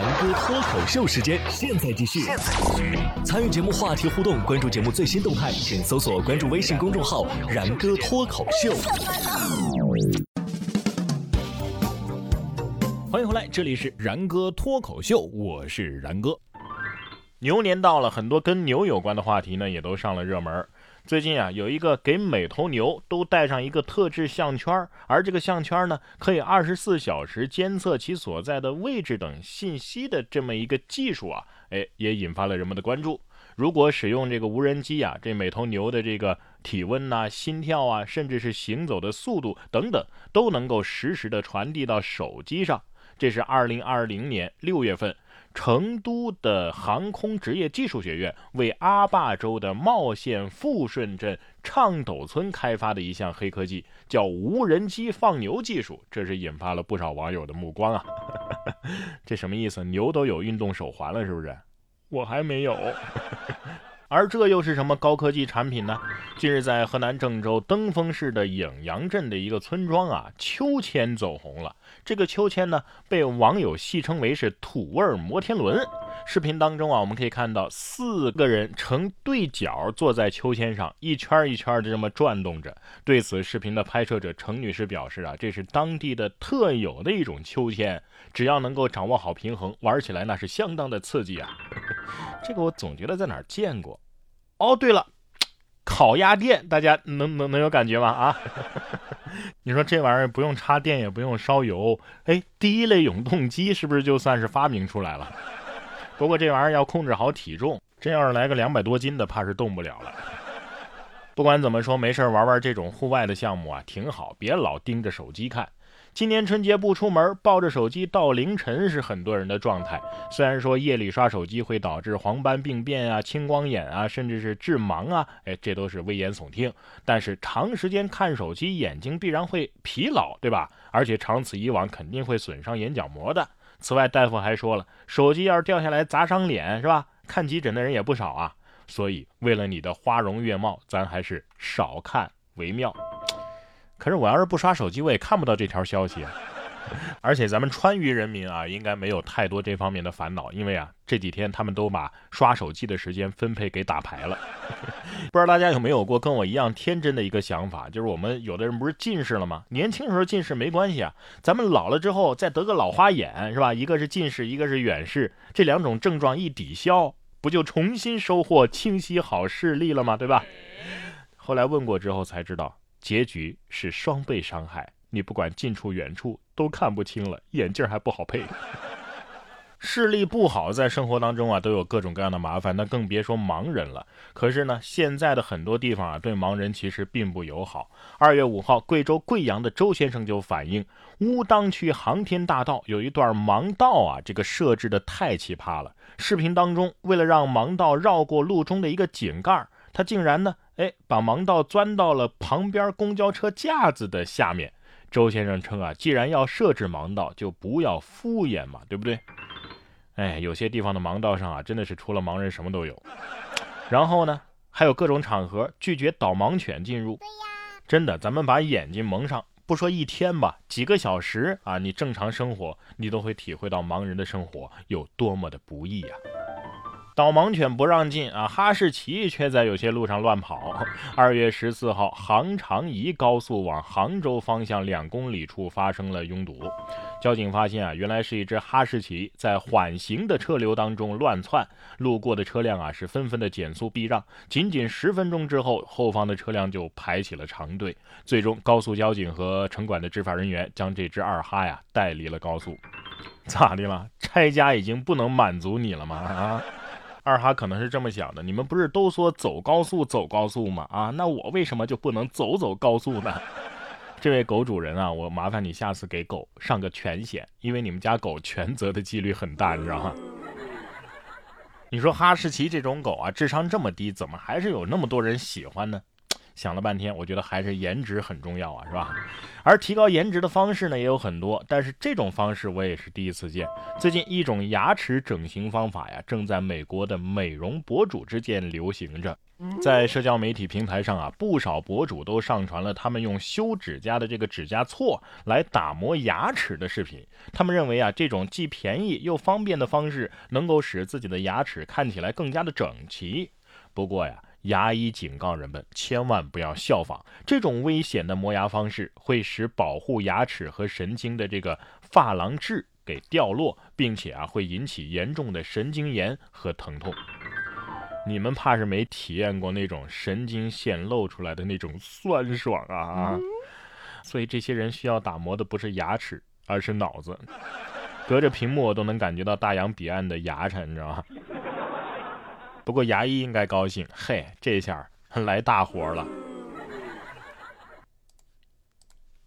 然哥脱口秀时间，现在继续。参与节目话题互动，关注节目最新动态，请搜索关注微信公众号“然哥脱口秀”。欢迎回来，这里是然哥脱口秀，我是然哥。牛年到了，很多跟牛有关的话题呢，也都上了热门。最近啊，有一个给每头牛都带上一个特制项圈，而这个项圈呢，可以二十四小时监测其所在的位置等信息的这么一个技术啊，哎，也引发了人们的关注。如果使用这个无人机啊，这每头牛的这个体温呐、心跳啊，甚至是行走的速度等等，都能够实时的传递到手机上。这是二零二零年六月份。成都的航空职业技术学院为阿坝州的茂县富顺镇畅斗村开发的一项黑科技，叫无人机放牛技术，这是引发了不少网友的目光啊！这什么意思？牛都有运动手环了，是不是？我还没有。而这又是什么高科技产品呢？近日，在河南郑州登封市的颍阳镇的一个村庄啊，秋千走红了。这个秋千呢，被网友戏称为是“土味摩天轮”。视频当中啊，我们可以看到四个人呈对角坐在秋千上，一圈一圈的这么转动着。对此视频的拍摄者程女士表示啊，这是当地的特有的一种秋千，只要能够掌握好平衡，玩起来那是相当的刺激啊。这个我总觉得在哪儿见过。哦，对了，烤鸭店，大家能能能有感觉吗？啊，你说这玩意儿不用插电，也不用烧油，哎，第一类永动机是不是就算是发明出来了？不过这玩意儿要控制好体重，真要是来个两百多斤的，怕是动不了了。不管怎么说，没事玩玩这种户外的项目啊，挺好，别老盯着手机看。今年春节不出门，抱着手机到凌晨是很多人的状态。虽然说夜里刷手机会导致黄斑病变啊、青光眼啊，甚至是致盲啊，哎，这都是危言耸听。但是长时间看手机，眼睛必然会疲劳，对吧？而且长此以往，肯定会损伤眼角膜的。此外，大夫还说了，手机要是掉下来砸伤脸，是吧？看急诊的人也不少啊。所以，为了你的花容月貌，咱还是少看为妙。可是我要是不刷手机，我也看不到这条消息。而且咱们川渝人民啊，应该没有太多这方面的烦恼，因为啊，这几天他们都把刷手机的时间分配给打牌了。不知道大家有没有过跟我一样天真的一个想法，就是我们有的人不是近视了吗？年轻时候近视没关系啊，咱们老了之后再得个老花眼，是吧？一个是近视，一个是远视，这两种症状一抵消，不就重新收获清晰好视力了吗？对吧？后来问过之后才知道。结局是双倍伤害，你不管近处远处都看不清了，眼镜还不好配。视力不好，在生活当中啊，都有各种各样的麻烦，那更别说盲人了。可是呢，现在的很多地方啊，对盲人其实并不友好。二月五号，贵州贵阳的周先生就反映，乌当区航天大道有一段盲道啊，这个设置的太奇葩了。视频当中，为了让盲道绕过路中的一个井盖，他竟然呢。哎，把盲道钻到了旁边公交车架子的下面。周先生称啊，既然要设置盲道，就不要敷衍嘛，对不对？哎，有些地方的盲道上啊，真的是除了盲人什么都有。然后呢，还有各种场合拒绝导盲犬进入。真的，咱们把眼睛蒙上，不说一天吧，几个小时啊，你正常生活，你都会体会到盲人的生活有多么的不易呀。导盲犬不让进啊，哈士奇却在有些路上乱跑。二月十四号，杭长宜高速往杭州方向两公里处发生了拥堵，交警发现啊，原来是一只哈士奇在缓行的车流当中乱窜，路过的车辆啊是纷纷的减速避让，仅仅十分钟之后，后方的车辆就排起了长队，最终高速交警和城管的执法人员将这只二哈呀带离了高速。咋的了？拆家已经不能满足你了吗？啊？二哈可能是这么想的，你们不是都说走高速走高速吗？啊，那我为什么就不能走走高速呢？这位狗主人啊，我麻烦你下次给狗上个全险，因为你们家狗全责的几率很大，你知道吗？你说哈士奇这种狗啊，智商这么低，怎么还是有那么多人喜欢呢？想了半天，我觉得还是颜值很重要啊，是吧？而提高颜值的方式呢也有很多，但是这种方式我也是第一次见。最近一种牙齿整形方法呀，正在美国的美容博主之间流行着。在社交媒体平台上啊，不少博主都上传了他们用修指甲的这个指甲锉来打磨牙齿的视频。他们认为啊，这种既便宜又方便的方式，能够使自己的牙齿看起来更加的整齐。不过呀，牙医警告人们千万不要效仿这种危险的磨牙方式，会使保护牙齿和神经的这个珐琅质给掉落，并且啊，会引起严重的神经炎和疼痛。你们怕是没体验过那种神经线露出来的那种酸爽啊！所以这些人需要打磨的不是牙齿，而是脑子。隔着屏幕我都能感觉到大洋彼岸的牙碜，你知道吗？不过牙医应该高兴，嘿，这下 来大活了。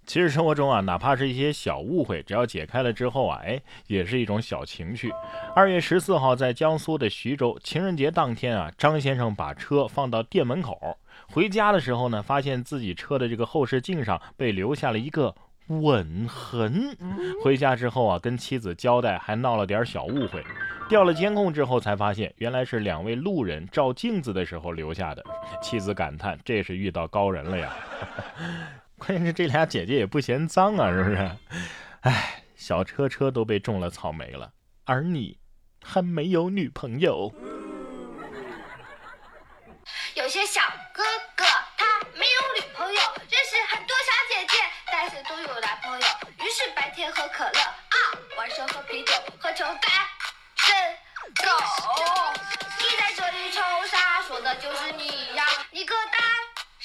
其实生活中啊，哪怕是一些小误会，只要解开了之后啊，哎，也是一种小情趣。二月十四号，在江苏的徐州，情人节当天啊，张先生把车放到店门口，回家的时候呢，发现自己车的这个后视镜上被留下了一个吻痕。回家之后啊，跟妻子交代，还闹了点小误会。调了监控之后，才发现原来是两位路人照镜子的时候留下的。妻子感叹：“这是遇到高人了呀。”关键是这俩姐姐也不嫌脏啊，是不是？哎，小车车都被种了草莓了，而你还没有女朋友。有些小哥哥他没有女朋友，认识很多小姐姐，但是都有男朋友。于是白天喝可乐啊，晚上喝啤酒，喝成干